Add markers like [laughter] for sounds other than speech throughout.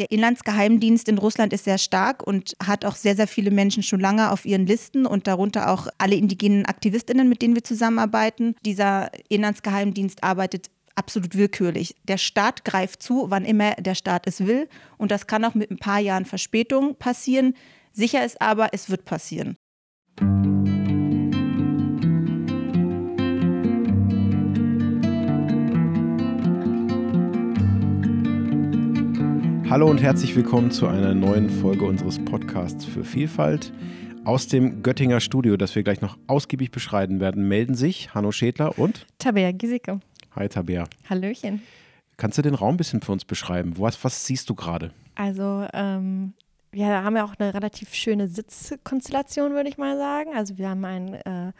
Der Inlandsgeheimdienst in Russland ist sehr stark und hat auch sehr, sehr viele Menschen schon lange auf ihren Listen und darunter auch alle indigenen Aktivistinnen, mit denen wir zusammenarbeiten. Dieser Inlandsgeheimdienst arbeitet absolut willkürlich. Der Staat greift zu, wann immer der Staat es will. Und das kann auch mit ein paar Jahren Verspätung passieren. Sicher ist aber, es wird passieren. Hallo und herzlich willkommen zu einer neuen Folge unseres Podcasts für Vielfalt. Aus dem Göttinger Studio, das wir gleich noch ausgiebig beschreiben werden, melden sich Hanno Schädler und Tabea Gisicke. Hi Tabea. Hallöchen. Kannst du den Raum ein bisschen für uns beschreiben? Was, was siehst du gerade? Also, ähm, wir haben ja auch eine relativ schöne Sitzkonstellation, würde ich mal sagen. Also, wir haben einen äh,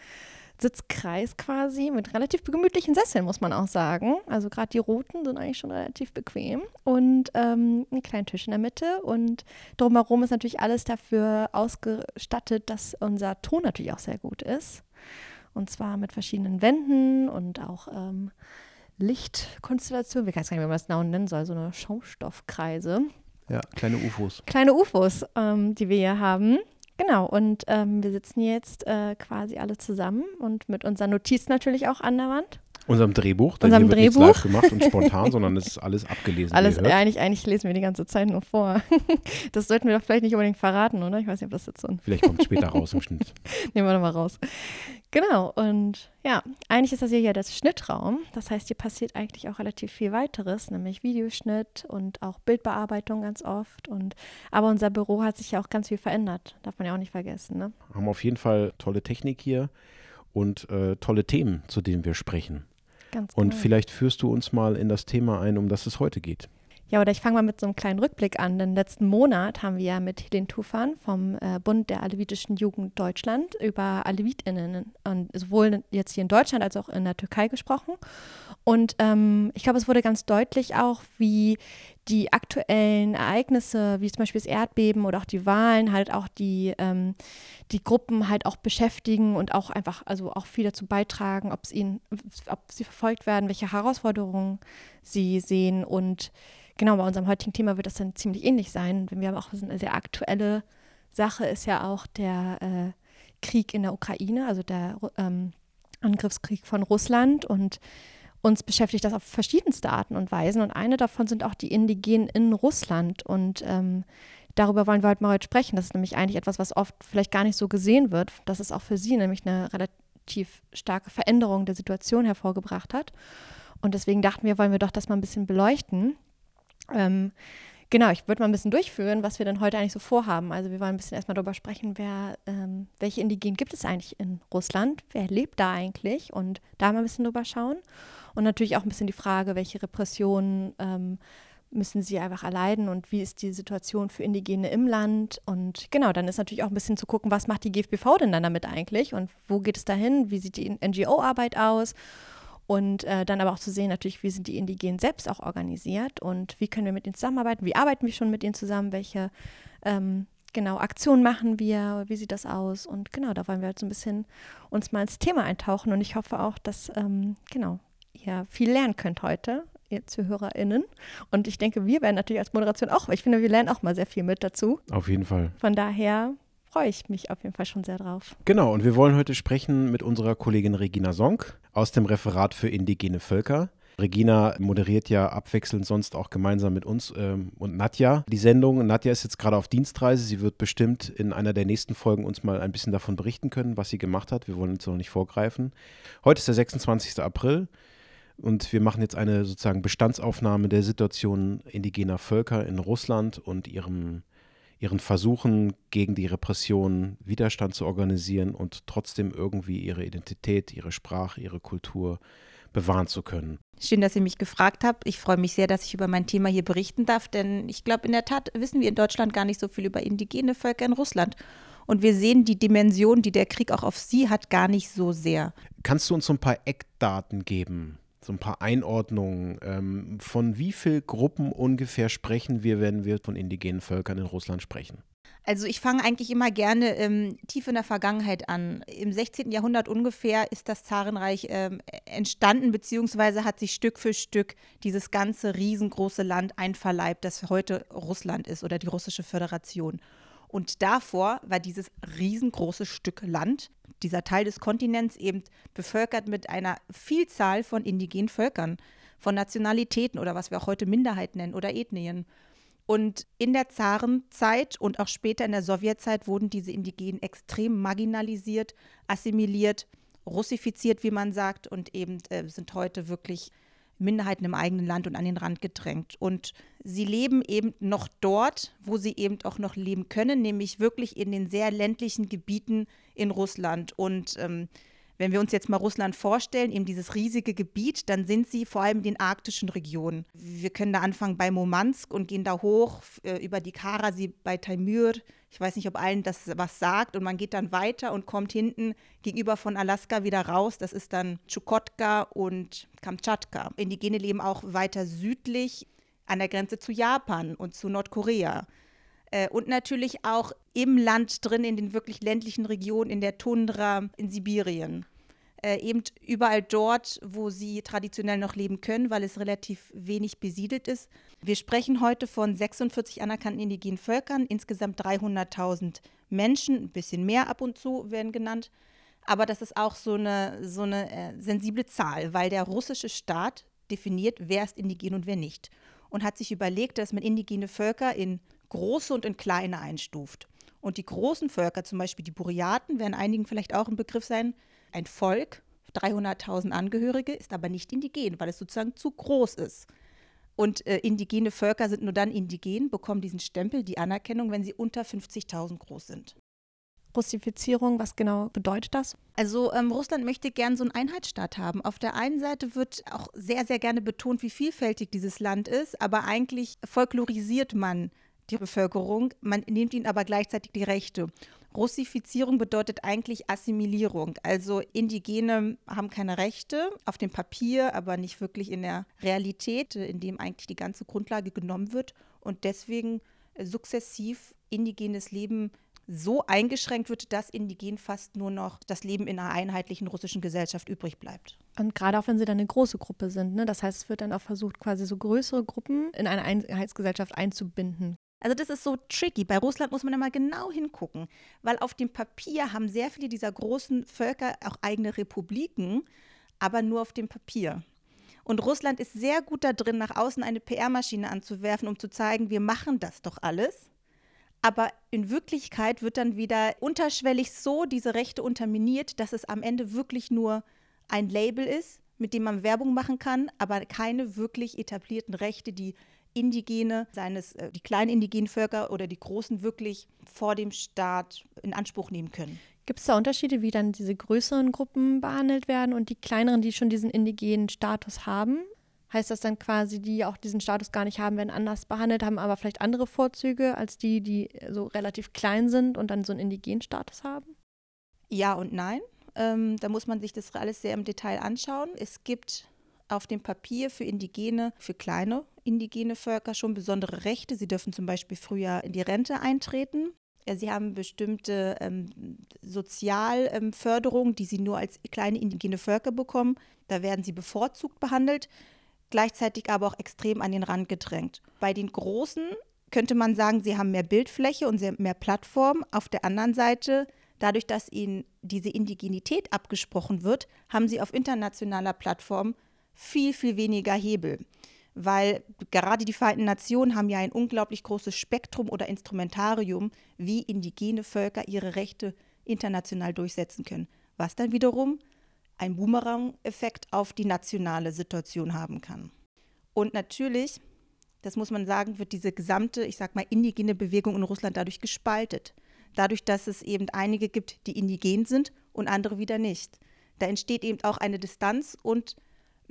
Sitzkreis quasi mit relativ gemütlichen Sesseln, muss man auch sagen. Also, gerade die roten sind eigentlich schon relativ bequem. Und ähm, einen kleinen Tisch in der Mitte. Und drumherum ist natürlich alles dafür ausgestattet, dass unser Ton natürlich auch sehr gut ist. Und zwar mit verschiedenen Wänden und auch ähm, Lichtkonstellationen. Wir weiß gar nicht, wie man das genau nennen soll, so eine Schaumstoffkreise. Ja, kleine UFOs. Kleine UFOs, ähm, die wir hier haben. Genau, und ähm, wir sitzen jetzt äh, quasi alle zusammen und mit unseren Notizen natürlich auch an der Wand. Unserem Drehbuch, denn Unserem hier wird Drehbuch. live gemacht und spontan, [laughs] sondern es ist alles abgelesen. Alles, eigentlich, eigentlich lesen wir die ganze Zeit nur vor. [laughs] das sollten wir doch vielleicht nicht unbedingt verraten, oder? Ich weiß nicht, ob das jetzt so ein Vielleicht kommt es später [laughs] raus im Schnitt. Nehmen wir nochmal raus. Genau, und ja, eigentlich ist das hier ja der Schnittraum. Das heißt, hier passiert eigentlich auch relativ viel weiteres, nämlich Videoschnitt und auch Bildbearbeitung ganz oft. Und aber unser Büro hat sich ja auch ganz viel verändert. Darf man ja auch nicht vergessen, ne? Haben auf jeden Fall tolle Technik hier und äh, tolle Themen, zu denen wir sprechen. Ganz Und genau. vielleicht führst du uns mal in das Thema ein, um das es heute geht. Ja, oder ich fange mal mit so einem kleinen Rückblick an. Denn letzten Monat haben wir ja mit Helene Tufan vom äh, Bund der Alevitischen Jugend Deutschland über AlevitInnen und sowohl jetzt hier in Deutschland als auch in der Türkei gesprochen. Und ähm, ich glaube, es wurde ganz deutlich auch, wie die aktuellen Ereignisse, wie zum Beispiel das Erdbeben oder auch die Wahlen, halt auch die, ähm, die Gruppen halt auch beschäftigen und auch einfach, also auch viel dazu beitragen, ob es ihnen, ob sie verfolgt werden, welche Herausforderungen sie sehen und Genau, bei unserem heutigen Thema wird das dann ziemlich ähnlich sein. Wir haben auch eine sehr aktuelle Sache, ist ja auch der äh, Krieg in der Ukraine, also der ähm, Angriffskrieg von Russland. Und uns beschäftigt das auf verschiedenste Arten und Weisen. Und eine davon sind auch die Indigenen in Russland. Und ähm, darüber wollen wir heute mal heute sprechen. Das ist nämlich eigentlich etwas, was oft vielleicht gar nicht so gesehen wird. Das ist auch für sie nämlich eine relativ starke Veränderung der Situation hervorgebracht hat. Und deswegen dachten wir, wollen wir doch das mal ein bisschen beleuchten. Ähm, genau, ich würde mal ein bisschen durchführen, was wir denn heute eigentlich so vorhaben. Also wir wollen ein bisschen erstmal darüber sprechen, wer, ähm, welche Indigenen gibt es eigentlich in Russland, wer lebt da eigentlich und da mal ein bisschen drüber schauen. Und natürlich auch ein bisschen die Frage, welche Repressionen ähm, müssen sie einfach erleiden und wie ist die Situation für Indigene im Land. Und genau, dann ist natürlich auch ein bisschen zu gucken, was macht die GfBV denn dann damit eigentlich und wo geht es dahin, wie sieht die NGO-Arbeit aus und äh, dann aber auch zu sehen, natürlich, wie sind die Indigenen selbst auch organisiert und wie können wir mit ihnen zusammenarbeiten, wie arbeiten wir schon mit ihnen zusammen, welche ähm, genau Aktionen machen wir, wie sieht das aus und genau, da wollen wir halt so ein bisschen uns mal ins Thema eintauchen und ich hoffe auch, dass ähm, genau ihr viel lernen könnt heute, ihr ZuhörerInnen und ich denke, wir werden natürlich als Moderation auch, weil ich finde, wir lernen auch mal sehr viel mit dazu. Auf jeden Fall. Von daher freue ich mich auf jeden Fall schon sehr drauf. Genau, und wir wollen heute sprechen mit unserer Kollegin Regina Sonk aus dem Referat für indigene Völker. Regina moderiert ja abwechselnd sonst auch gemeinsam mit uns ähm, und Nadja die Sendung. Nadja ist jetzt gerade auf Dienstreise. Sie wird bestimmt in einer der nächsten Folgen uns mal ein bisschen davon berichten können, was sie gemacht hat. Wir wollen uns noch nicht vorgreifen. Heute ist der 26. April und wir machen jetzt eine sozusagen Bestandsaufnahme der Situation indigener Völker in Russland und ihrem ihren Versuchen gegen die Repression Widerstand zu organisieren und trotzdem irgendwie ihre Identität, ihre Sprache, ihre Kultur bewahren zu können. Schön, dass ihr mich gefragt habt. Ich freue mich sehr, dass ich über mein Thema hier berichten darf, denn ich glaube, in der Tat wissen wir in Deutschland gar nicht so viel über indigene Völker in Russland. Und wir sehen die Dimension, die der Krieg auch auf sie hat, gar nicht so sehr. Kannst du uns so ein paar Eckdaten geben? So ein paar Einordnungen. Ähm, von wie vielen Gruppen ungefähr sprechen wir, wenn wir von indigenen Völkern in Russland sprechen? Also ich fange eigentlich immer gerne ähm, tief in der Vergangenheit an. Im 16. Jahrhundert ungefähr ist das Zarenreich ähm, entstanden, beziehungsweise hat sich Stück für Stück dieses ganze riesengroße Land einverleibt, das heute Russland ist oder die russische Föderation. Und davor war dieses riesengroße Stück Land, dieser Teil des Kontinents eben bevölkert mit einer Vielzahl von indigenen Völkern, von Nationalitäten oder was wir auch heute Minderheiten nennen oder Ethnien. Und in der Zarenzeit und auch später in der Sowjetzeit wurden diese Indigenen extrem marginalisiert, assimiliert, russifiziert, wie man sagt, und eben äh, sind heute wirklich Minderheiten im eigenen Land und an den Rand gedrängt. Und sie leben eben noch dort, wo sie eben auch noch leben können, nämlich wirklich in den sehr ländlichen Gebieten in Russland. Und ähm, wenn wir uns jetzt mal Russland vorstellen, eben dieses riesige Gebiet, dann sind sie vor allem in den arktischen Regionen. Wir können da anfangen bei Murmansk und gehen da hoch äh, über die Kara, sie bei Taimyr. Ich weiß nicht, ob allen das was sagt. Und man geht dann weiter und kommt hinten gegenüber von Alaska wieder raus. Das ist dann Chukotka und Kamtschatka. Indigene leben auch weiter südlich an der Grenze zu Japan und zu Nordkorea. Äh, und natürlich auch im Land drin, in den wirklich ländlichen Regionen, in der Tundra, in Sibirien äh, eben überall dort, wo sie traditionell noch leben können, weil es relativ wenig besiedelt ist. Wir sprechen heute von 46 anerkannten indigenen Völkern, insgesamt 300.000 Menschen, ein bisschen mehr ab und zu werden genannt. Aber das ist auch so eine, so eine äh, sensible Zahl, weil der russische Staat definiert, wer ist indigen und wer nicht. Und hat sich überlegt, dass man indigene Völker in große und in kleine einstuft. Und die großen Völker, zum Beispiel die Buryaten, werden einigen vielleicht auch ein Begriff sein, ein Volk, 300.000 Angehörige, ist aber nicht indigen, weil es sozusagen zu groß ist. Und äh, indigene Völker sind nur dann indigen, bekommen diesen Stempel, die Anerkennung, wenn sie unter 50.000 groß sind. Russifizierung, was genau bedeutet das? Also ähm, Russland möchte gern so einen Einheitsstaat haben. Auf der einen Seite wird auch sehr, sehr gerne betont, wie vielfältig dieses Land ist, aber eigentlich folklorisiert man die Bevölkerung, man nimmt ihnen aber gleichzeitig die Rechte. Russifizierung bedeutet eigentlich Assimilierung. Also Indigene haben keine Rechte auf dem Papier, aber nicht wirklich in der Realität, in dem eigentlich die ganze Grundlage genommen wird und deswegen sukzessiv indigenes Leben so eingeschränkt wird, dass indigen fast nur noch das Leben in einer einheitlichen russischen Gesellschaft übrig bleibt. Und gerade auch wenn sie dann eine große Gruppe sind, ne? das heißt, es wird dann auch versucht, quasi so größere Gruppen in eine Einheitsgesellschaft einzubinden. Also das ist so tricky. Bei Russland muss man immer genau hingucken, weil auf dem Papier haben sehr viele dieser großen Völker auch eigene Republiken, aber nur auf dem Papier. Und Russland ist sehr gut da drin, nach außen eine PR-Maschine anzuwerfen, um zu zeigen, wir machen das doch alles. Aber in Wirklichkeit wird dann wieder unterschwellig so diese Rechte unterminiert, dass es am Ende wirklich nur ein Label ist, mit dem man Werbung machen kann, aber keine wirklich etablierten Rechte, die Indigene, seien es äh, die kleinen indigenen Völker oder die großen, wirklich vor dem Staat in Anspruch nehmen können. Gibt es da Unterschiede, wie dann diese größeren Gruppen behandelt werden und die kleineren, die schon diesen indigenen Status haben? Heißt das dann quasi, die auch diesen Status gar nicht haben, werden anders behandelt, haben aber vielleicht andere Vorzüge als die, die so relativ klein sind und dann so einen indigenen Status haben? Ja und nein. Ähm, da muss man sich das alles sehr im Detail anschauen. Es gibt auf dem Papier für Indigene, für kleine indigene Völker schon besondere Rechte. Sie dürfen zum Beispiel früher in die Rente eintreten. Sie haben bestimmte ähm, Sozialförderungen, ähm, die sie nur als kleine indigene Völker bekommen. Da werden sie bevorzugt behandelt, gleichzeitig aber auch extrem an den Rand gedrängt. Bei den Großen könnte man sagen, sie haben mehr Bildfläche und mehr Plattform. Auf der anderen Seite, dadurch, dass ihnen diese Indigenität abgesprochen wird, haben sie auf internationaler Plattform viel, viel weniger Hebel. Weil gerade die Vereinten Nationen haben ja ein unglaublich großes Spektrum oder Instrumentarium, wie indigene Völker ihre Rechte international durchsetzen können. Was dann wiederum einen Boomerang-Effekt auf die nationale Situation haben kann. Und natürlich, das muss man sagen, wird diese gesamte, ich sag mal, indigene Bewegung in Russland dadurch gespaltet. Dadurch, dass es eben einige gibt, die indigen sind und andere wieder nicht. Da entsteht eben auch eine Distanz und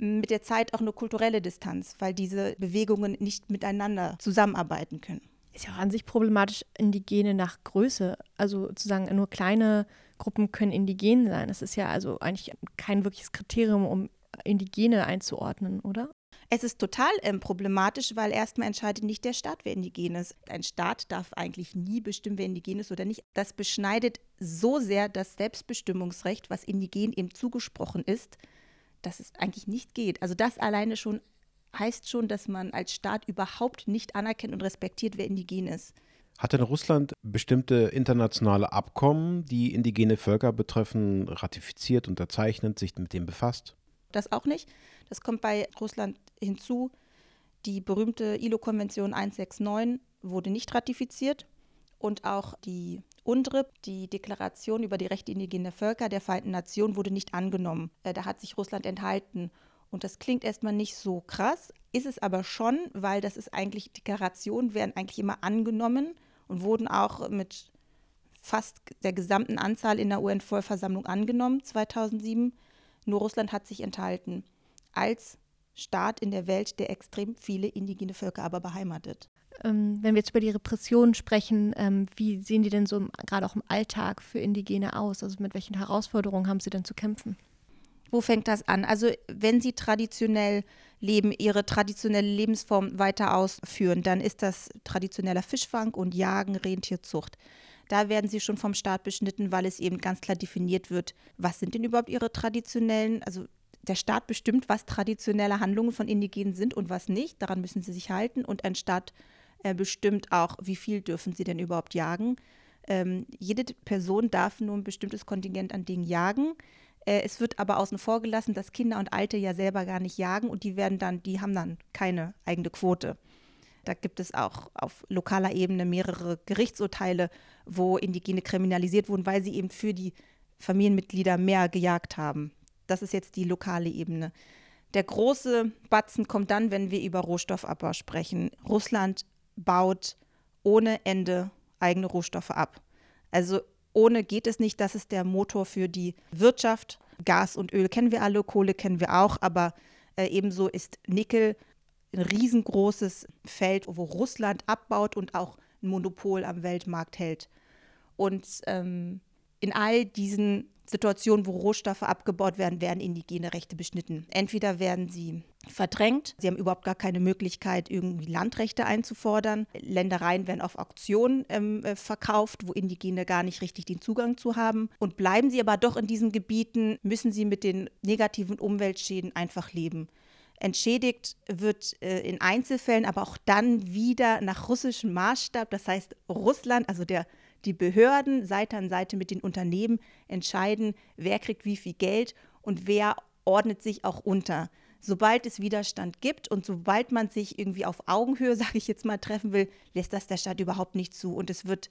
mit der Zeit auch eine kulturelle Distanz, weil diese Bewegungen nicht miteinander zusammenarbeiten können. Ist ja auch an sich problematisch, Indigene nach Größe. Also sozusagen nur kleine Gruppen können indigen sein. Das ist ja also eigentlich kein wirkliches Kriterium, um Indigene einzuordnen, oder? Es ist total ähm, problematisch, weil erstmal entscheidet nicht der Staat, wer indigen ist. Ein Staat darf eigentlich nie bestimmen, wer indigen ist oder nicht. Das beschneidet so sehr das Selbstbestimmungsrecht, was Indigenen eben zugesprochen ist, dass es eigentlich nicht geht. Also das alleine schon heißt schon, dass man als Staat überhaupt nicht anerkennt und respektiert, wer indigen ist. Hat denn Russland bestimmte internationale Abkommen, die indigene Völker betreffen, ratifiziert, unterzeichnet, sich mit dem befasst? Das auch nicht. Das kommt bei Russland hinzu. Die berühmte ILO-Konvention 169 wurde nicht ratifiziert und auch die UNDRIP, die Deklaration über die Rechte indigener Völker der Vereinten Nationen, wurde nicht angenommen. Äh, da hat sich Russland enthalten. Und das klingt erstmal nicht so krass, ist es aber schon, weil das ist eigentlich, Deklarationen werden eigentlich immer angenommen und wurden auch mit fast der gesamten Anzahl in der UN-Vollversammlung angenommen, 2007. Nur Russland hat sich enthalten als Staat in der Welt, der extrem viele indigene Völker aber beheimatet. Ähm, wenn wir jetzt über die Repression sprechen, ähm, wie sehen die denn so gerade auch im Alltag für Indigene aus? Also mit welchen Herausforderungen haben sie denn zu kämpfen? Wo fängt das an? Also wenn sie traditionell leben, ihre traditionelle Lebensform weiter ausführen, dann ist das traditioneller Fischfang und Jagen, Rentierzucht. Da werden sie schon vom Staat beschnitten, weil es eben ganz klar definiert wird, was sind denn überhaupt ihre traditionellen, also der Staat bestimmt, was traditionelle Handlungen von Indigenen sind und was nicht. Daran müssen sie sich halten. Und ein Staat bestimmt auch, wie viel dürfen sie denn überhaupt jagen. Ähm, jede Person darf nur ein bestimmtes Kontingent an Dingen jagen. Äh, es wird aber außen vor gelassen, dass Kinder und Alte ja selber gar nicht jagen und die werden dann, die haben dann keine eigene Quote. Da gibt es auch auf lokaler Ebene mehrere Gerichtsurteile, wo Indigene kriminalisiert wurden, weil sie eben für die Familienmitglieder mehr gejagt haben. Das ist jetzt die lokale Ebene. Der große Batzen kommt dann, wenn wir über Rohstoffabbau sprechen. Russland baut ohne Ende eigene Rohstoffe ab. Also ohne geht es nicht. Das ist der Motor für die Wirtschaft. Gas und Öl kennen wir alle, Kohle kennen wir auch, aber äh, ebenso ist Nickel ein riesengroßes Feld, wo Russland abbaut und auch ein Monopol am Weltmarkt hält. Und ähm, in all diesen Situationen, wo Rohstoffe abgebaut werden, werden indigene Rechte beschnitten. Entweder werden sie verdrängt, sie haben überhaupt gar keine Möglichkeit, irgendwie Landrechte einzufordern. Ländereien werden auf Auktionen ähm, äh, verkauft, wo Indigene gar nicht richtig den Zugang zu haben. Und bleiben sie aber doch in diesen Gebieten, müssen sie mit den negativen Umweltschäden einfach leben. Entschädigt wird äh, in Einzelfällen, aber auch dann wieder nach russischem Maßstab. Das heißt, Russland, also der, die Behörden Seite an Seite mit den Unternehmen entscheiden, wer kriegt wie viel Geld und wer ordnet sich auch unter. Sobald es Widerstand gibt und sobald man sich irgendwie auf Augenhöhe, [laughs] sage ich jetzt mal, treffen will, lässt das der Staat überhaupt nicht zu. Und es wird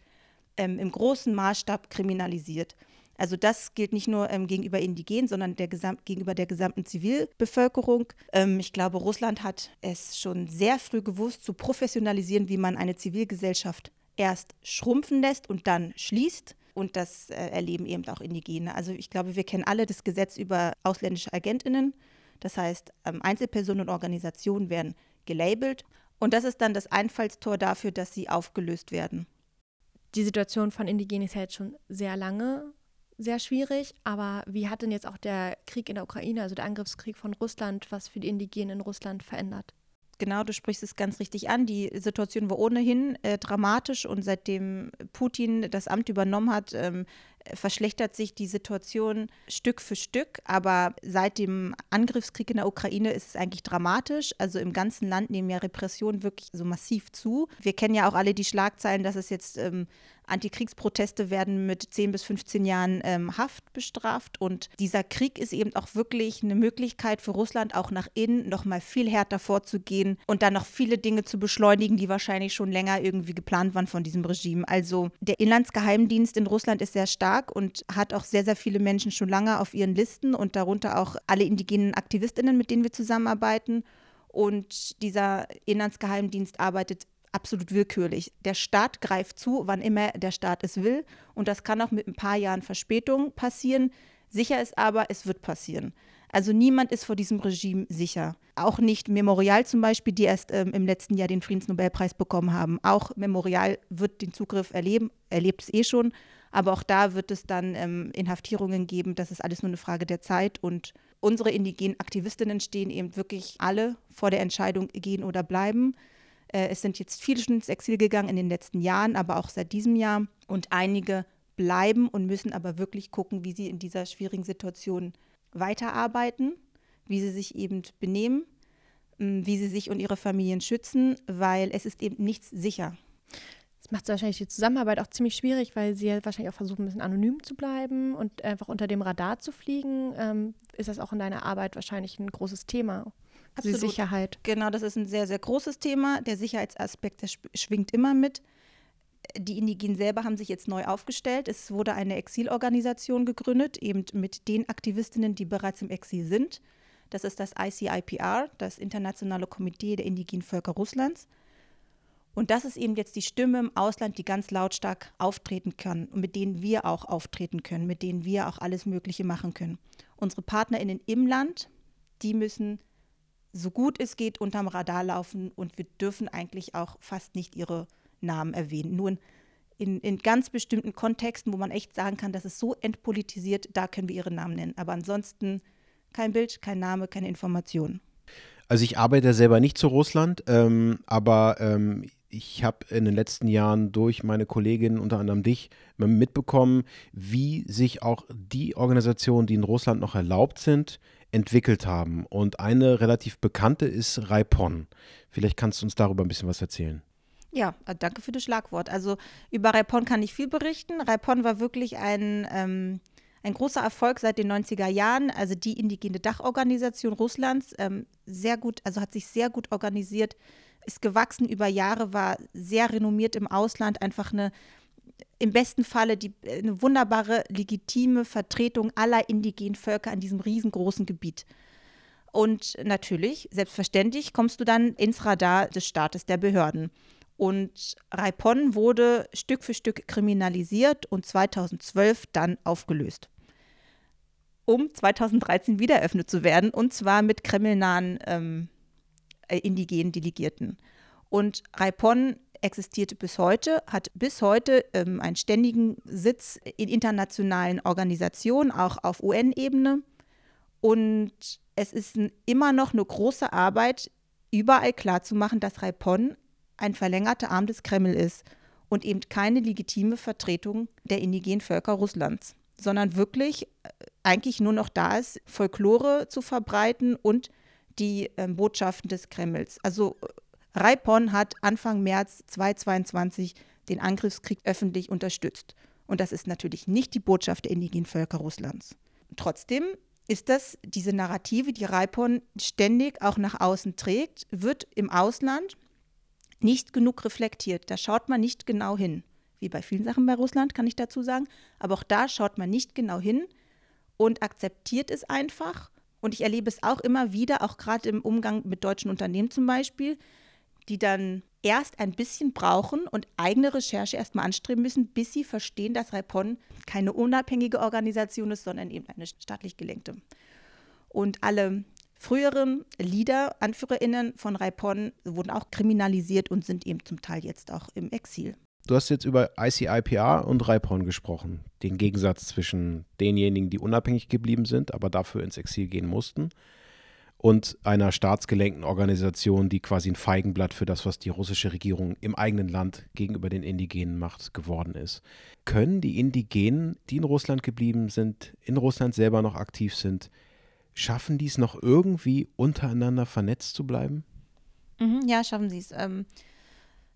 ähm, im großen Maßstab kriminalisiert. Also das gilt nicht nur ähm, gegenüber Indigenen, sondern der gegenüber der gesamten Zivilbevölkerung. Ähm, ich glaube, Russland hat es schon sehr früh gewusst, zu professionalisieren, wie man eine Zivilgesellschaft erst schrumpfen lässt und dann schließt. Und das äh, erleben eben auch Indigene. Also ich glaube, wir kennen alle das Gesetz über ausländische Agentinnen. Das heißt, ähm, Einzelpersonen und Organisationen werden gelabelt. Und das ist dann das Einfallstor dafür, dass sie aufgelöst werden. Die Situation von Indigenen ist ja jetzt schon sehr lange sehr schwierig. Aber wie hat denn jetzt auch der Krieg in der Ukraine, also der Angriffskrieg von Russland, was für die Indigenen in Russland verändert? Genau, du sprichst es ganz richtig an. Die Situation war ohnehin äh, dramatisch und seitdem Putin das Amt übernommen hat, ähm, verschlechtert sich die Situation Stück für Stück. Aber seit dem Angriffskrieg in der Ukraine ist es eigentlich dramatisch. Also im ganzen Land nehmen ja Repressionen wirklich so massiv zu. Wir kennen ja auch alle die Schlagzeilen, dass es jetzt ähm, Antikriegsproteste werden mit 10 bis 15 Jahren ähm, Haft bestraft. Und dieser Krieg ist eben auch wirklich eine Möglichkeit für Russland, auch nach innen noch mal viel härter vorzugehen und dann noch viele Dinge zu beschleunigen, die wahrscheinlich schon länger irgendwie geplant waren von diesem Regime. Also der Inlandsgeheimdienst in Russland ist sehr stark und hat auch sehr, sehr viele Menschen schon lange auf ihren Listen und darunter auch alle indigenen Aktivistinnen, mit denen wir zusammenarbeiten. Und dieser Inlandsgeheimdienst arbeitet absolut willkürlich. Der Staat greift zu, wann immer der Staat es will. Und das kann auch mit ein paar Jahren Verspätung passieren. Sicher ist aber, es wird passieren. Also niemand ist vor diesem Regime sicher. Auch nicht Memorial zum Beispiel, die erst ähm, im letzten Jahr den Friedensnobelpreis bekommen haben. Auch Memorial wird den Zugriff erleben, erlebt es eh schon. Aber auch da wird es dann ähm, Inhaftierungen geben. Das ist alles nur eine Frage der Zeit. Und unsere indigenen Aktivistinnen stehen eben wirklich alle vor der Entscheidung, gehen oder bleiben. Äh, es sind jetzt viele schon ins Exil gegangen in den letzten Jahren, aber auch seit diesem Jahr. Und einige bleiben und müssen aber wirklich gucken, wie sie in dieser schwierigen Situation weiterarbeiten, wie sie sich eben benehmen, wie sie sich und ihre Familien schützen, weil es ist eben nichts sicher. Das macht wahrscheinlich die Zusammenarbeit auch ziemlich schwierig, weil sie ja wahrscheinlich auch versuchen, ein bisschen anonym zu bleiben und einfach unter dem Radar zu fliegen. Ähm, ist das auch in deiner Arbeit wahrscheinlich ein großes Thema? Also die Sicherheit. Genau, das ist ein sehr, sehr großes Thema. Der Sicherheitsaspekt, der schwingt immer mit. Die Indigenen selber haben sich jetzt neu aufgestellt. Es wurde eine Exilorganisation gegründet, eben mit den Aktivistinnen, die bereits im Exil sind. Das ist das ICIPR, das Internationale Komitee der indigenen Völker Russlands. Und das ist eben jetzt die Stimme im Ausland, die ganz lautstark auftreten kann und mit denen wir auch auftreten können, mit denen wir auch alles Mögliche machen können. Unsere PartnerInnen im Land, die müssen so gut es geht unterm Radar laufen und wir dürfen eigentlich auch fast nicht ihre Namen erwähnen. Nur in, in, ganz bestimmten Kontexten, wo man echt sagen kann, das ist so entpolitisiert, da können wir ihre Namen nennen. Aber ansonsten kein Bild, kein Name, keine Information. Also ich arbeite selber nicht zu Russland, ähm, aber ähm, ich habe in den letzten Jahren durch meine Kolleginnen, unter anderem dich, mitbekommen, wie sich auch die Organisationen, die in Russland noch erlaubt sind, entwickelt haben. Und eine relativ bekannte ist Raipon. Vielleicht kannst du uns darüber ein bisschen was erzählen. Ja, äh, danke für das Schlagwort. Also über Raipon kann ich viel berichten. Raipon war wirklich ein, ähm, ein großer Erfolg seit den 90er Jahren. Also die indigene Dachorganisation Russlands, ähm, sehr gut, also hat sich sehr gut organisiert, ist gewachsen über Jahre, war sehr renommiert im Ausland, einfach eine im besten Falle die, eine wunderbare, legitime Vertretung aller indigenen Völker an diesem riesengroßen Gebiet. Und natürlich, selbstverständlich, kommst du dann ins Radar des Staates, der Behörden. Und Raipon wurde Stück für Stück kriminalisiert und 2012 dann aufgelöst. Um 2013 wieder eröffnet zu werden, und zwar mit kremlnahen ähm, äh, indigenen Delegierten. Und Raipon existiert bis heute, hat bis heute ähm, einen ständigen Sitz in internationalen Organisationen, auch auf UN-Ebene. Und es ist immer noch eine große Arbeit, überall klarzumachen, dass Raipon ein verlängerter Arm des Kreml ist und eben keine legitime Vertretung der indigenen Völker Russlands, sondern wirklich äh, eigentlich nur noch da ist, Folklore zu verbreiten und die äh, Botschaften des Kremls. Also Raipon hat Anfang März 2022 den Angriffskrieg öffentlich unterstützt. Und das ist natürlich nicht die Botschaft der indigenen Völker Russlands. Trotzdem ist das diese Narrative, die Raipon ständig auch nach außen trägt, wird im Ausland nicht genug reflektiert. Da schaut man nicht genau hin. Wie bei vielen Sachen bei Russland, kann ich dazu sagen. Aber auch da schaut man nicht genau hin und akzeptiert es einfach. Und ich erlebe es auch immer wieder, auch gerade im Umgang mit deutschen Unternehmen zum Beispiel, die dann erst ein bisschen brauchen und eigene Recherche erstmal anstreben müssen, bis sie verstehen, dass Raipon keine unabhängige Organisation ist, sondern eben eine staatlich gelenkte. Und alle früheren Leader, AnführerInnen von Raipon wurden auch kriminalisiert und sind eben zum Teil jetzt auch im Exil. Du hast jetzt über ICIPR und Raipon gesprochen, den Gegensatz zwischen denjenigen, die unabhängig geblieben sind, aber dafür ins Exil gehen mussten, und einer staatsgelenkten Organisation, die quasi ein Feigenblatt für das, was die russische Regierung im eigenen Land gegenüber den Indigenen macht, geworden ist. Können die Indigenen, die in Russland geblieben sind, in Russland selber noch aktiv sind, schaffen die es noch irgendwie untereinander vernetzt zu bleiben? Mhm, ja, schaffen sie es. Ähm,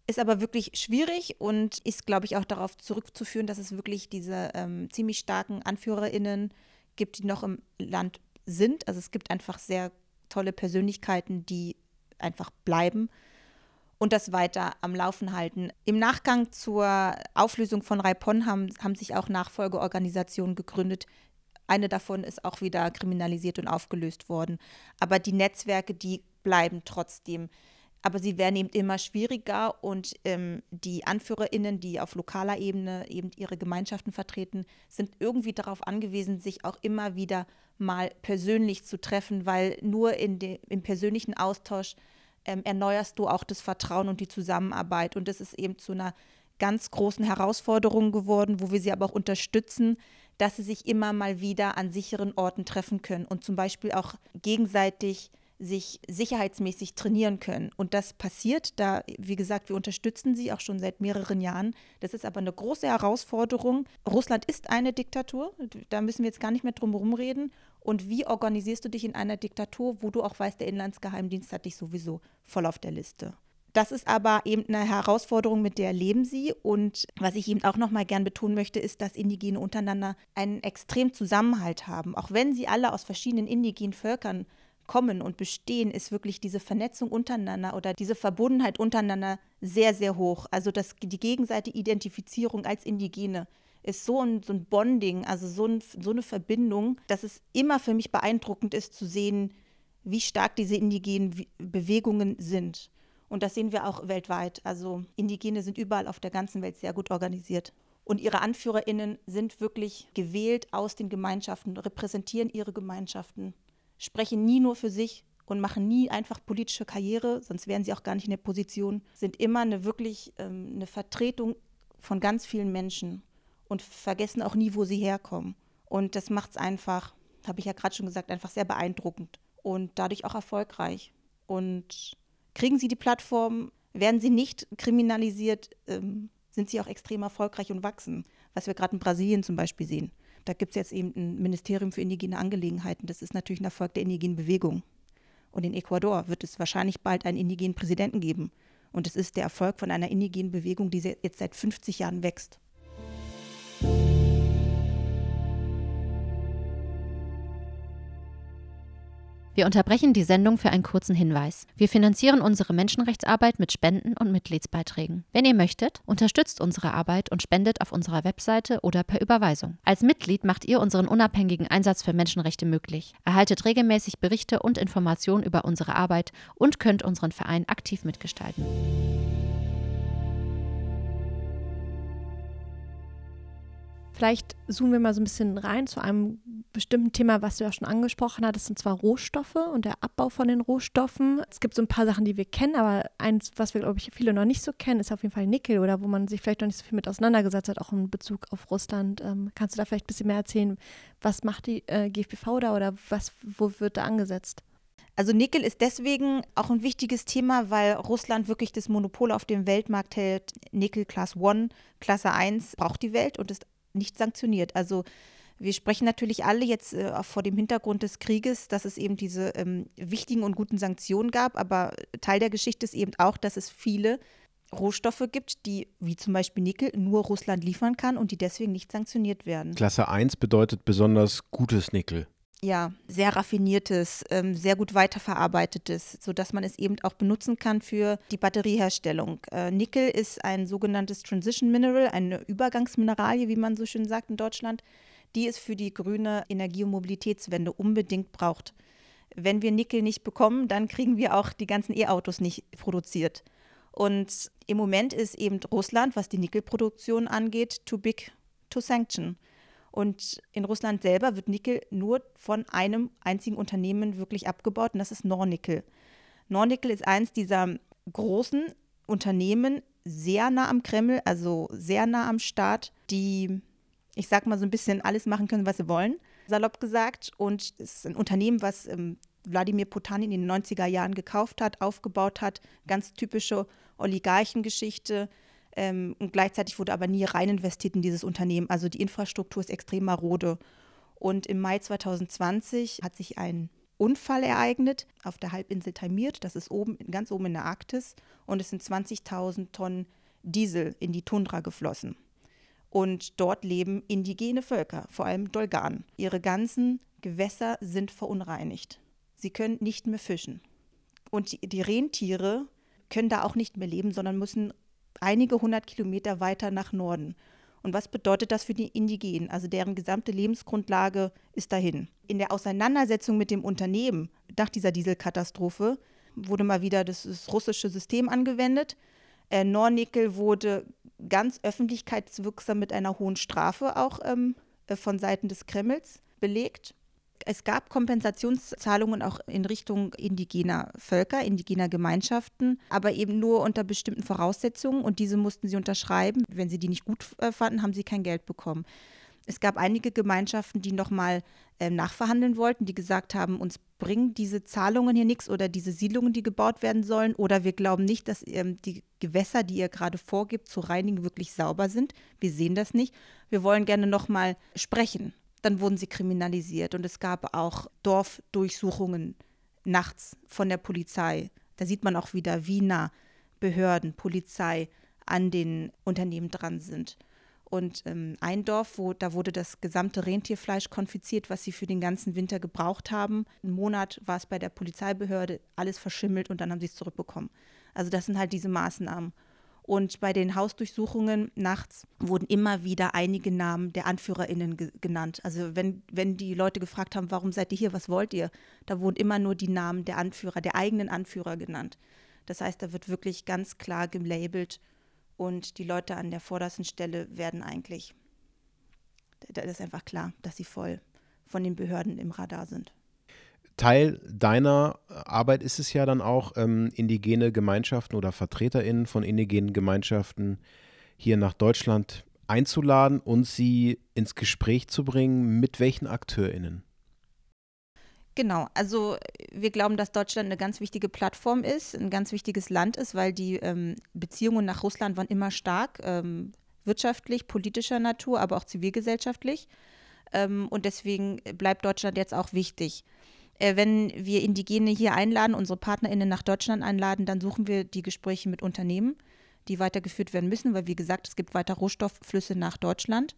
ist aber wirklich schwierig und ist, glaube ich, auch darauf zurückzuführen, dass es wirklich diese ähm, ziemlich starken AnführerInnen gibt, die noch im Land sind. Also es gibt einfach sehr tolle Persönlichkeiten, die einfach bleiben und das weiter am Laufen halten. Im Nachgang zur Auflösung von Raipon haben, haben sich auch Nachfolgeorganisationen gegründet. Eine davon ist auch wieder kriminalisiert und aufgelöst worden. Aber die Netzwerke, die bleiben trotzdem. Aber sie werden eben immer schwieriger und ähm, die AnführerInnen, die auf lokaler Ebene eben ihre Gemeinschaften vertreten, sind irgendwie darauf angewiesen, sich auch immer wieder mal persönlich zu treffen, weil nur in de, im persönlichen Austausch ähm, erneuerst du auch das Vertrauen und die Zusammenarbeit. Und das ist eben zu einer ganz großen Herausforderungen geworden, wo wir sie aber auch unterstützen, dass sie sich immer mal wieder an sicheren Orten treffen können und zum Beispiel auch gegenseitig sich sicherheitsmäßig trainieren können. Und das passiert, da, wie gesagt, wir unterstützen sie auch schon seit mehreren Jahren. Das ist aber eine große Herausforderung. Russland ist eine Diktatur, da müssen wir jetzt gar nicht mehr drum herum reden. Und wie organisierst du dich in einer Diktatur, wo du auch weißt, der Inlandsgeheimdienst hat dich sowieso voll auf der Liste? Das ist aber eben eine Herausforderung, mit der leben sie. Und was ich eben auch noch mal gern betonen möchte, ist, dass Indigene untereinander einen extremen Zusammenhalt haben. Auch wenn sie alle aus verschiedenen indigenen Völkern kommen und bestehen, ist wirklich diese Vernetzung untereinander oder diese Verbundenheit untereinander sehr, sehr hoch. Also das, die gegenseitige Identifizierung als Indigene ist so ein, so ein Bonding, also so, ein, so eine Verbindung, dass es immer für mich beeindruckend ist zu sehen, wie stark diese indigenen Bewegungen sind. Und das sehen wir auch weltweit. Also Indigene sind überall auf der ganzen Welt sehr gut organisiert. Und ihre AnführerInnen sind wirklich gewählt aus den Gemeinschaften, repräsentieren ihre Gemeinschaften sprechen nie nur für sich und machen nie einfach politische Karriere, sonst wären sie auch gar nicht in der Position, sind immer eine wirklich ähm, eine Vertretung von ganz vielen Menschen und vergessen auch nie, wo sie herkommen. Und das macht es einfach, habe ich ja gerade schon gesagt, einfach sehr beeindruckend und dadurch auch erfolgreich. Und kriegen sie die Plattform, werden sie nicht kriminalisiert, ähm, sind sie auch extrem erfolgreich und wachsen, was wir gerade in Brasilien zum Beispiel sehen. Da gibt es jetzt eben ein Ministerium für indigene Angelegenheiten. Das ist natürlich ein Erfolg der indigenen Bewegung. Und in Ecuador wird es wahrscheinlich bald einen indigenen Präsidenten geben. Und es ist der Erfolg von einer indigenen Bewegung, die jetzt seit 50 Jahren wächst. Wir unterbrechen die Sendung für einen kurzen Hinweis. Wir finanzieren unsere Menschenrechtsarbeit mit Spenden und Mitgliedsbeiträgen. Wenn ihr möchtet, unterstützt unsere Arbeit und spendet auf unserer Webseite oder per Überweisung. Als Mitglied macht ihr unseren unabhängigen Einsatz für Menschenrechte möglich, erhaltet regelmäßig Berichte und Informationen über unsere Arbeit und könnt unseren Verein aktiv mitgestalten. Vielleicht zoomen wir mal so ein bisschen rein zu einem bestimmten Thema, was du ja schon angesprochen hattest, und zwar Rohstoffe und der Abbau von den Rohstoffen. Es gibt so ein paar Sachen, die wir kennen, aber eins, was wir, glaube ich, viele noch nicht so kennen, ist auf jeden Fall Nickel oder wo man sich vielleicht noch nicht so viel mit auseinandergesetzt hat, auch in Bezug auf Russland. Ähm, kannst du da vielleicht ein bisschen mehr erzählen? Was macht die äh, GFBV da oder was, wo wird da angesetzt? Also Nickel ist deswegen auch ein wichtiges Thema, weil Russland wirklich das Monopol auf dem Weltmarkt hält. Nickel Class 1, Klasse 1 braucht die Welt und ist nicht sanktioniert. Also wir sprechen natürlich alle jetzt äh, vor dem Hintergrund des Krieges, dass es eben diese ähm, wichtigen und guten Sanktionen gab, aber Teil der Geschichte ist eben auch, dass es viele Rohstoffe gibt, die, wie zum Beispiel Nickel, nur Russland liefern kann und die deswegen nicht sanktioniert werden. Klasse 1 bedeutet besonders gutes Nickel. Ja, sehr raffiniertes, ähm, sehr gut weiterverarbeitetes, sodass man es eben auch benutzen kann für die Batterieherstellung. Äh, Nickel ist ein sogenanntes Transition Mineral, eine Übergangsmineralie, wie man so schön sagt in Deutschland, die es für die grüne Energie- und Mobilitätswende unbedingt braucht. Wenn wir Nickel nicht bekommen, dann kriegen wir auch die ganzen E-Autos nicht produziert. Und im Moment ist eben Russland, was die Nickelproduktion angeht, too big to sanction. Und in Russland selber wird Nickel nur von einem einzigen Unternehmen wirklich abgebaut und das ist Nornickel. Nornickel ist eins dieser großen Unternehmen, sehr nah am Kreml, also sehr nah am Staat, die, ich sag mal, so ein bisschen alles machen können, was sie wollen, salopp gesagt. Und es ist ein Unternehmen, was ähm, Wladimir Putin in den 90er Jahren gekauft hat, aufgebaut hat. Ganz typische Oligarchengeschichte. Ähm, und gleichzeitig wurde aber nie rein investiert in dieses Unternehmen. Also die Infrastruktur ist extrem marode. Und im Mai 2020 hat sich ein Unfall ereignet auf der Halbinsel Taimirt. Das ist oben, ganz oben in der Arktis. Und es sind 20.000 Tonnen Diesel in die Tundra geflossen. Und dort leben indigene Völker, vor allem Dolgan. Ihre ganzen Gewässer sind verunreinigt. Sie können nicht mehr fischen. Und die, Rentiere können da auch nicht mehr leben, sondern müssen einige hundert Kilometer weiter nach Norden. Und was bedeutet das für die Indigenen? Also deren gesamte Lebensgrundlage ist dahin. In der Auseinandersetzung mit dem Unternehmen nach dieser Dieselkatastrophe wurde mal wieder das, das russische System angewendet. Äh, Nornickel wurde ganz öffentlichkeitswirksam mit einer hohen Strafe auch ähm, äh, von Seiten des Kremls belegt. Es gab Kompensationszahlungen auch in Richtung indigener Völker, indigener Gemeinschaften, aber eben nur unter bestimmten Voraussetzungen und diese mussten sie unterschreiben. Wenn sie die nicht gut äh, fanden, haben sie kein Geld bekommen. Es gab einige Gemeinschaften, die nochmal äh, nachverhandeln wollten, die gesagt haben, uns bringen diese Zahlungen hier nichts oder diese Siedlungen, die gebaut werden sollen, oder wir glauben nicht, dass ähm, die Gewässer, die ihr gerade vorgibt, zu reinigen, wirklich sauber sind. Wir sehen das nicht. Wir wollen gerne nochmal sprechen. Dann wurden sie kriminalisiert und es gab auch Dorfdurchsuchungen nachts von der Polizei. Da sieht man auch wieder, wie nah Behörden, Polizei an den Unternehmen dran sind. Und ähm, ein Dorf, wo da wurde das gesamte Rentierfleisch konfiziert, was sie für den ganzen Winter gebraucht haben. Einen Monat war es bei der Polizeibehörde, alles verschimmelt und dann haben sie es zurückbekommen. Also das sind halt diese Maßnahmen. Und bei den Hausdurchsuchungen nachts wurden immer wieder einige Namen der AnführerInnen ge genannt. Also wenn, wenn die Leute gefragt haben, warum seid ihr hier, was wollt ihr, da wurden immer nur die Namen der Anführer, der eigenen Anführer genannt. Das heißt, da wird wirklich ganz klar gelabelt, und die Leute an der vordersten Stelle werden eigentlich, da ist einfach klar, dass sie voll von den Behörden im Radar sind. Teil deiner Arbeit ist es ja dann auch, ähm, indigene Gemeinschaften oder VertreterInnen von indigenen Gemeinschaften hier nach Deutschland einzuladen und sie ins Gespräch zu bringen. Mit welchen AkteurInnen? Genau, also wir glauben, dass Deutschland eine ganz wichtige Plattform ist, ein ganz wichtiges Land ist, weil die ähm, Beziehungen nach Russland waren immer stark, ähm, wirtschaftlich, politischer Natur, aber auch zivilgesellschaftlich. Ähm, und deswegen bleibt Deutschland jetzt auch wichtig. Äh, wenn wir Indigene hier einladen, unsere PartnerInnen nach Deutschland einladen, dann suchen wir die Gespräche mit Unternehmen, die weitergeführt werden müssen, weil wie gesagt, es gibt weiter Rohstoffflüsse nach Deutschland.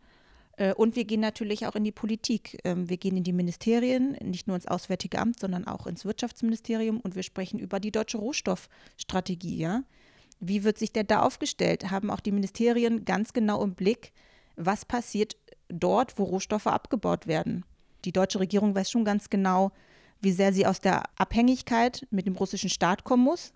Äh, und wir gehen natürlich auch in die Politik. Ähm, wir gehen in die Ministerien, nicht nur ins Auswärtige Amt, sondern auch ins Wirtschaftsministerium und wir sprechen über die deutsche Rohstoffstrategie. Ja? Wie wird sich der da aufgestellt? Haben auch die Ministerien ganz genau im Blick, was passiert dort, wo Rohstoffe abgebaut werden? Die deutsche Regierung weiß schon ganz genau, wie sehr sie aus der Abhängigkeit mit dem russischen Staat kommen muss.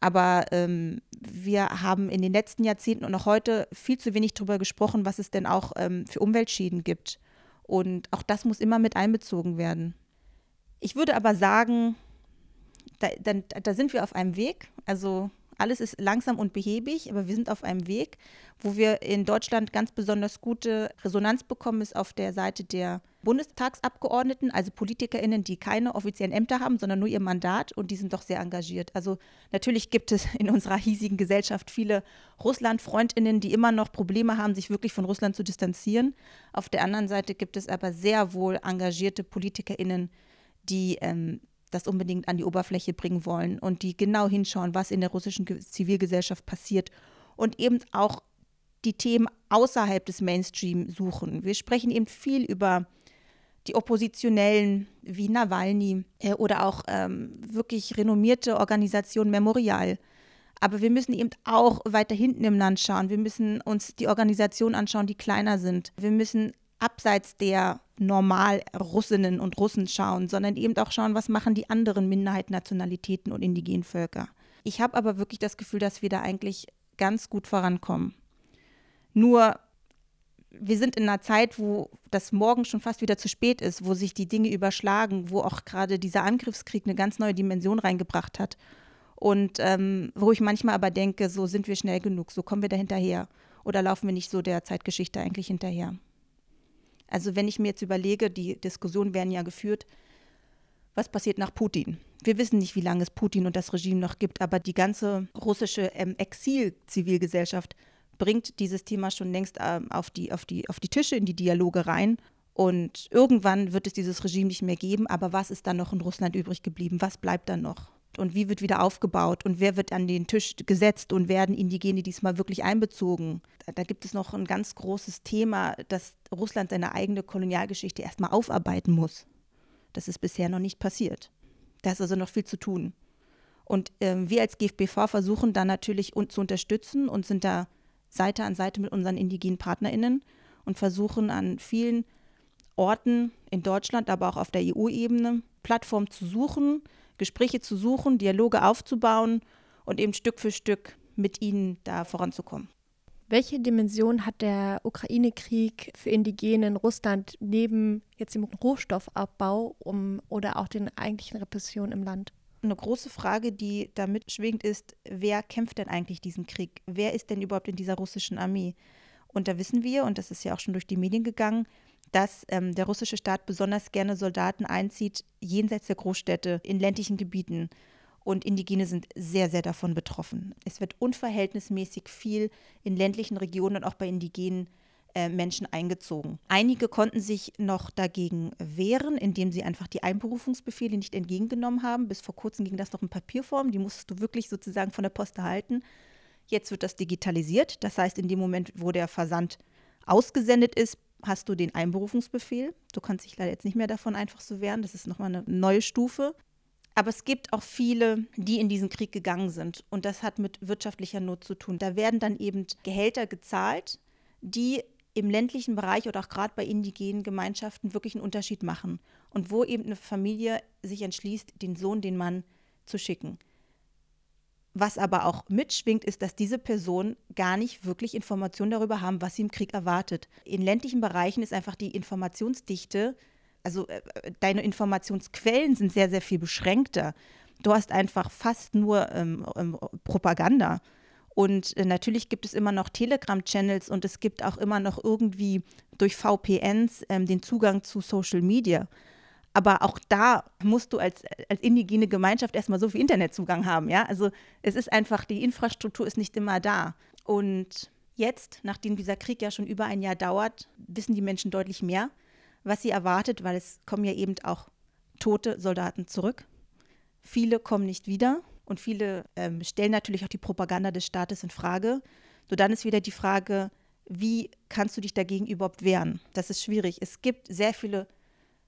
Aber ähm, wir haben in den letzten Jahrzehnten und auch heute viel zu wenig darüber gesprochen, was es denn auch ähm, für Umweltschäden gibt. Und auch das muss immer mit einbezogen werden. Ich würde aber sagen, da, da, da sind wir auf einem Weg. Also alles ist langsam und behäbig, aber wir sind auf einem Weg, wo wir in Deutschland ganz besonders gute Resonanz bekommen, ist auf der Seite der Bundestagsabgeordneten, also PolitikerInnen, die keine offiziellen Ämter haben, sondern nur ihr Mandat und die sind doch sehr engagiert. Also natürlich gibt es in unserer hiesigen Gesellschaft viele Russland-FreundInnen, die immer noch Probleme haben, sich wirklich von Russland zu distanzieren. Auf der anderen Seite gibt es aber sehr wohl engagierte PolitikerInnen, die ähm, das unbedingt an die Oberfläche bringen wollen und die genau hinschauen, was in der russischen Zivilgesellschaft passiert und eben auch die Themen außerhalb des Mainstream suchen. Wir sprechen eben viel über die Oppositionellen wie Nawalny äh, oder auch ähm, wirklich renommierte Organisation Memorial. Aber wir müssen eben auch weiter hinten im Land schauen. Wir müssen uns die Organisationen anschauen, die kleiner sind. Wir müssen abseits der normal Russinnen und Russen schauen, sondern eben auch schauen, was machen die anderen Minderheitennationalitäten und indigenen Völker. Ich habe aber wirklich das Gefühl, dass wir da eigentlich ganz gut vorankommen. Nur wir sind in einer Zeit, wo das morgen schon fast wieder zu spät ist, wo sich die Dinge überschlagen, wo auch gerade dieser Angriffskrieg eine ganz neue Dimension reingebracht hat. Und ähm, wo ich manchmal aber denke, so sind wir schnell genug, so kommen wir da hinterher. Oder laufen wir nicht so der Zeitgeschichte eigentlich hinterher? Also wenn ich mir jetzt überlege, die Diskussionen werden ja geführt, was passiert nach Putin? Wir wissen nicht, wie lange es Putin und das Regime noch gibt, aber die ganze russische ähm, Exil-Zivilgesellschaft bringt dieses Thema schon längst ähm, auf, die, auf, die, auf die Tische, in die Dialoge rein. Und irgendwann wird es dieses Regime nicht mehr geben, aber was ist dann noch in Russland übrig geblieben? Was bleibt dann noch? Und wie wird wieder aufgebaut? Und wer wird an den Tisch gesetzt? Und werden Indigene diesmal wirklich einbezogen? Da, da gibt es noch ein ganz großes Thema, dass Russland seine eigene Kolonialgeschichte erstmal aufarbeiten muss. Das ist bisher noch nicht passiert. Da ist also noch viel zu tun. Und äh, wir als GFBV versuchen da natürlich uns zu unterstützen und sind da Seite an Seite mit unseren indigenen PartnerInnen und versuchen an vielen Orten in Deutschland, aber auch auf der EU-Ebene Plattformen zu suchen, Gespräche zu suchen, Dialoge aufzubauen und eben Stück für Stück mit ihnen da voranzukommen. Welche Dimension hat der Ukraine-Krieg für Indigene in Russland neben jetzt dem Rohstoffabbau um, oder auch den eigentlichen Repressionen im Land? Eine große Frage, die damit schwingt, ist, wer kämpft denn eigentlich diesen Krieg? Wer ist denn überhaupt in dieser russischen Armee? Und da wissen wir, und das ist ja auch schon durch die Medien gegangen, dass ähm, der russische Staat besonders gerne Soldaten einzieht, jenseits der Großstädte, in ländlichen Gebieten. Und Indigene sind sehr, sehr davon betroffen. Es wird unverhältnismäßig viel in ländlichen Regionen und auch bei indigenen äh, Menschen eingezogen. Einige konnten sich noch dagegen wehren, indem sie einfach die Einberufungsbefehle nicht entgegengenommen haben. Bis vor kurzem ging das noch in Papierform, die musstest du wirklich sozusagen von der Post erhalten. Jetzt wird das digitalisiert. Das heißt, in dem Moment, wo der Versand ausgesendet ist, hast du den Einberufungsbefehl. Du kannst dich leider jetzt nicht mehr davon einfach so wehren. Das ist nochmal eine neue Stufe. Aber es gibt auch viele, die in diesen Krieg gegangen sind. Und das hat mit wirtschaftlicher Not zu tun. Da werden dann eben Gehälter gezahlt, die im ländlichen Bereich oder auch gerade bei indigenen Gemeinschaften wirklich einen Unterschied machen. Und wo eben eine Familie sich entschließt, den Sohn, den Mann zu schicken. Was aber auch mitschwingt, ist, dass diese Personen gar nicht wirklich Informationen darüber haben, was sie im Krieg erwartet. In ländlichen Bereichen ist einfach die Informationsdichte also äh, deine Informationsquellen sind sehr, sehr viel beschränkter. Du hast einfach fast nur ähm, ähm, Propaganda. Und äh, natürlich gibt es immer noch Telegram-Channels und es gibt auch immer noch irgendwie durch VPNs ähm, den Zugang zu Social Media. Aber auch da musst du als, als indigene Gemeinschaft erstmal so viel Internetzugang haben, ja. Also es ist einfach, die Infrastruktur ist nicht immer da. Und jetzt, nachdem dieser Krieg ja schon über ein Jahr dauert, wissen die Menschen deutlich mehr was sie erwartet, weil es kommen ja eben auch tote Soldaten zurück. Viele kommen nicht wieder und viele ähm, stellen natürlich auch die Propaganda des Staates in Frage. So dann ist wieder die Frage, wie kannst du dich dagegen überhaupt wehren? Das ist schwierig. Es gibt sehr viele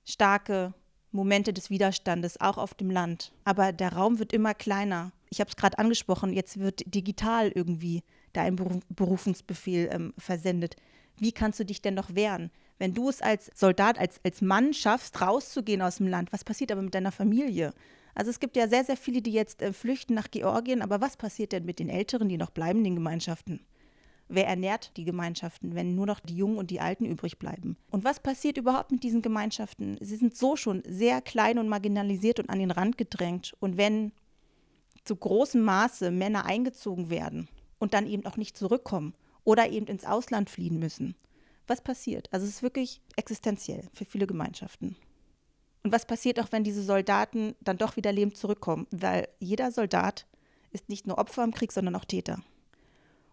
starke Momente des Widerstandes, auch auf dem Land. Aber der Raum wird immer kleiner. Ich habe es gerade angesprochen, jetzt wird digital irgendwie da ein Berufungsbefehl ähm, versendet. Wie kannst du dich denn noch wehren? Wenn du es als Soldat, als, als Mann schaffst, rauszugehen aus dem Land, was passiert aber mit deiner Familie? Also es gibt ja sehr, sehr viele, die jetzt äh, flüchten nach Georgien, aber was passiert denn mit den Älteren, die noch bleiben in den Gemeinschaften? Wer ernährt die Gemeinschaften, wenn nur noch die Jungen und die Alten übrig bleiben? Und was passiert überhaupt mit diesen Gemeinschaften? Sie sind so schon sehr klein und marginalisiert und an den Rand gedrängt. Und wenn zu großem Maße Männer eingezogen werden und dann eben auch nicht zurückkommen oder eben ins Ausland fliehen müssen, was passiert? Also es ist wirklich existenziell für viele Gemeinschaften. Und was passiert auch, wenn diese Soldaten dann doch wieder lebend zurückkommen? Weil jeder Soldat ist nicht nur Opfer im Krieg, sondern auch Täter.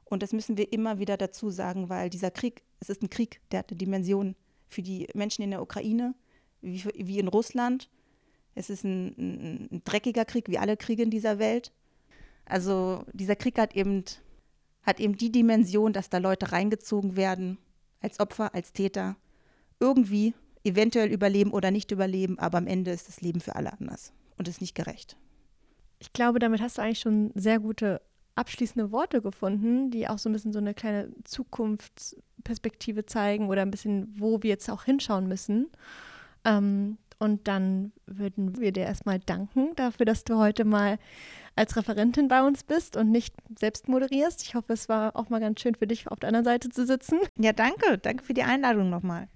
Und das müssen wir immer wieder dazu sagen, weil dieser Krieg, es ist ein Krieg, der hat eine Dimension für die Menschen in der Ukraine, wie, wie in Russland. Es ist ein, ein, ein, dreckiger Krieg, wie alle Kriege in dieser Welt. Also dieser Krieg hat eben, hat eben die Dimension, dass da Leute reingezogen werden, als Opfer, als Täter irgendwie eventuell überleben oder nicht überleben, aber am Ende ist das Leben für alle anders und ist nicht gerecht. Ich glaube, damit hast du eigentlich schon sehr gute abschließende Worte gefunden, die auch so ein bisschen so eine kleine Zukunftsperspektive zeigen oder ein bisschen, wo wir jetzt auch hinschauen müssen. Ähm, und dann würden wir dir erstmal danken dafür, dass du heute mal als Referentin bei uns bist und nicht selbst moderierst. Ich hoffe, es war auch mal ganz schön für dich, auf der anderen Seite zu sitzen. Ja, danke. Danke für die Einladung nochmal.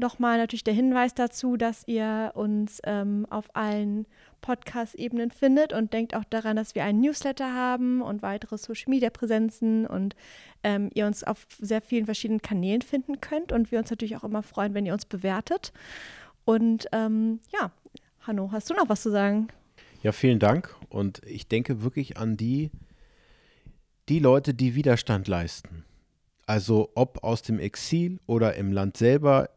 Nochmal natürlich der Hinweis dazu, dass ihr uns ähm, auf allen Podcast-Ebenen findet und denkt auch daran, dass wir einen Newsletter haben und weitere Social-Media-Präsenzen und ähm, ihr uns auf sehr vielen verschiedenen Kanälen finden könnt und wir uns natürlich auch immer freuen, wenn ihr uns bewertet. Und ähm, ja, Hanno, hast du noch was zu sagen? Ja, vielen Dank. Und ich denke wirklich an die, die Leute, die Widerstand leisten. Also ob aus dem Exil oder im Land selber,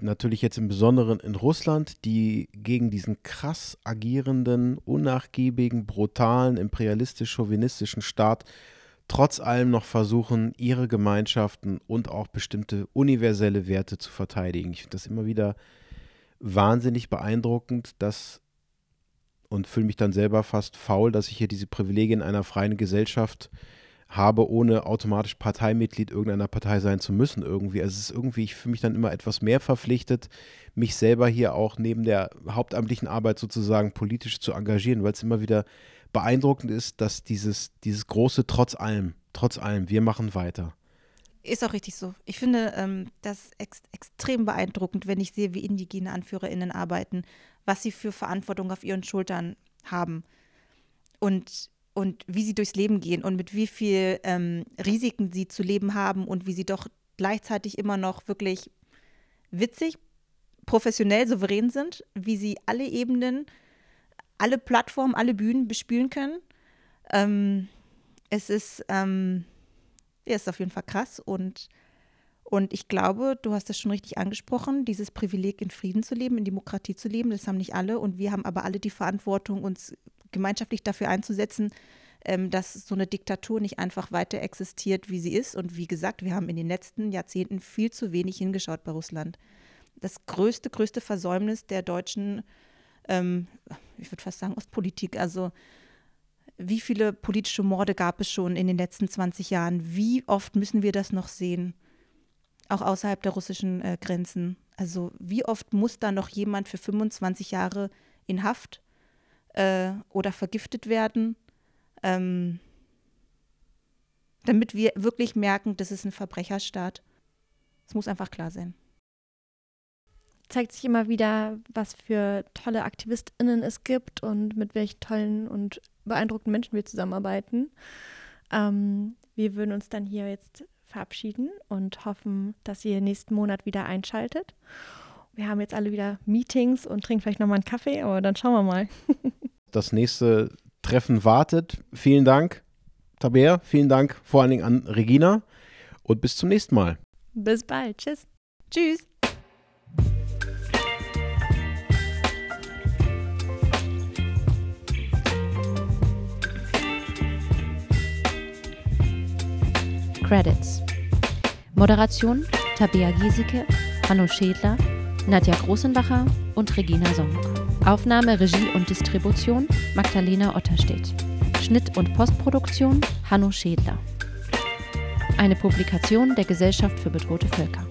natürlich jetzt im Besonderen in Russland, die gegen diesen krass agierenden, unnachgiebigen, brutalen, imperialistisch-chauvinistischen Staat trotz allem noch versuchen, ihre Gemeinschaften und auch bestimmte universelle Werte zu verteidigen. Ich finde das immer wieder wahnsinnig beeindruckend, dass und fühle mich dann selber fast faul, dass ich hier diese Privilegien einer freien Gesellschaft habe, ohne automatisch Parteimitglied irgendeiner Partei sein zu müssen irgendwie. Also es ist irgendwie, ich fühle mich dann immer etwas mehr verpflichtet, mich selber hier auch neben der hauptamtlichen Arbeit sozusagen politisch zu engagieren, weil es immer wieder beeindruckend ist, dass dieses, dieses große Trotz allem, trotz allem, wir machen weiter. Ist auch richtig so. Ich finde ähm, das ex extrem beeindruckend, wenn ich sehe, wie indigene AnführerInnen arbeiten, was sie für Verantwortung auf ihren Schultern haben und, und wie sie durchs Leben gehen und mit wie viel ähm, Risiken sie zu leben haben und wie sie doch gleichzeitig immer noch wirklich witzig, professionell, souverän sind, wie sie alle Ebenen, alle Plattformen, alle Bühnen bespielen können. Ähm, es ist ähm, der ist auf jeden Fall krass und, und ich glaube, du hast das schon richtig angesprochen, dieses Privileg in Frieden zu leben, in Demokratie zu leben, das haben nicht alle und wir haben aber alle die Verantwortung, uns gemeinschaftlich dafür einzusetzen, ähm, dass so eine Diktatur nicht einfach weiter existiert, wie sie ist. Und wie gesagt, wir haben in den letzten Jahrzehnten viel zu wenig hingeschaut bei Russland. Das größte, größte Versäumnis der deutschen, ähm, ich würde fast sagen, Ostpolitik, also wie viele politische Morde gab es schon in den letzten 20 Jahren? Wie oft müssen wir das noch sehen? Auch außerhalb der russischen äh, Grenzen. Also wie oft muss da noch jemand für 25 Jahre in Haft äh, oder vergiftet werden, ähm, damit wir wirklich merken, das ist ein Verbrecherstaat. Es muss einfach klar sein zeigt sich immer wieder, was für tolle AktivistInnen es gibt und mit welchen tollen und beeindruckten Menschen wir zusammenarbeiten. Ähm, wir würden uns dann hier jetzt verabschieden und hoffen, dass ihr nächsten Monat wieder einschaltet. Wir haben jetzt alle wieder Meetings und trinken vielleicht nochmal einen Kaffee, aber dann schauen wir mal. [laughs] das nächste Treffen wartet. Vielen Dank, Taber. Vielen Dank vor allen Dingen an Regina und bis zum nächsten Mal. Bis bald. Tschüss. Tschüss. Credits. Moderation Tabea Giesecke, Hanno Schädler, Nadja Großenbacher und Regina Song. Aufnahme, Regie und Distribution Magdalena Otterstedt. Schnitt und Postproduktion Hanno Schädler. Eine Publikation der Gesellschaft für bedrohte Völker.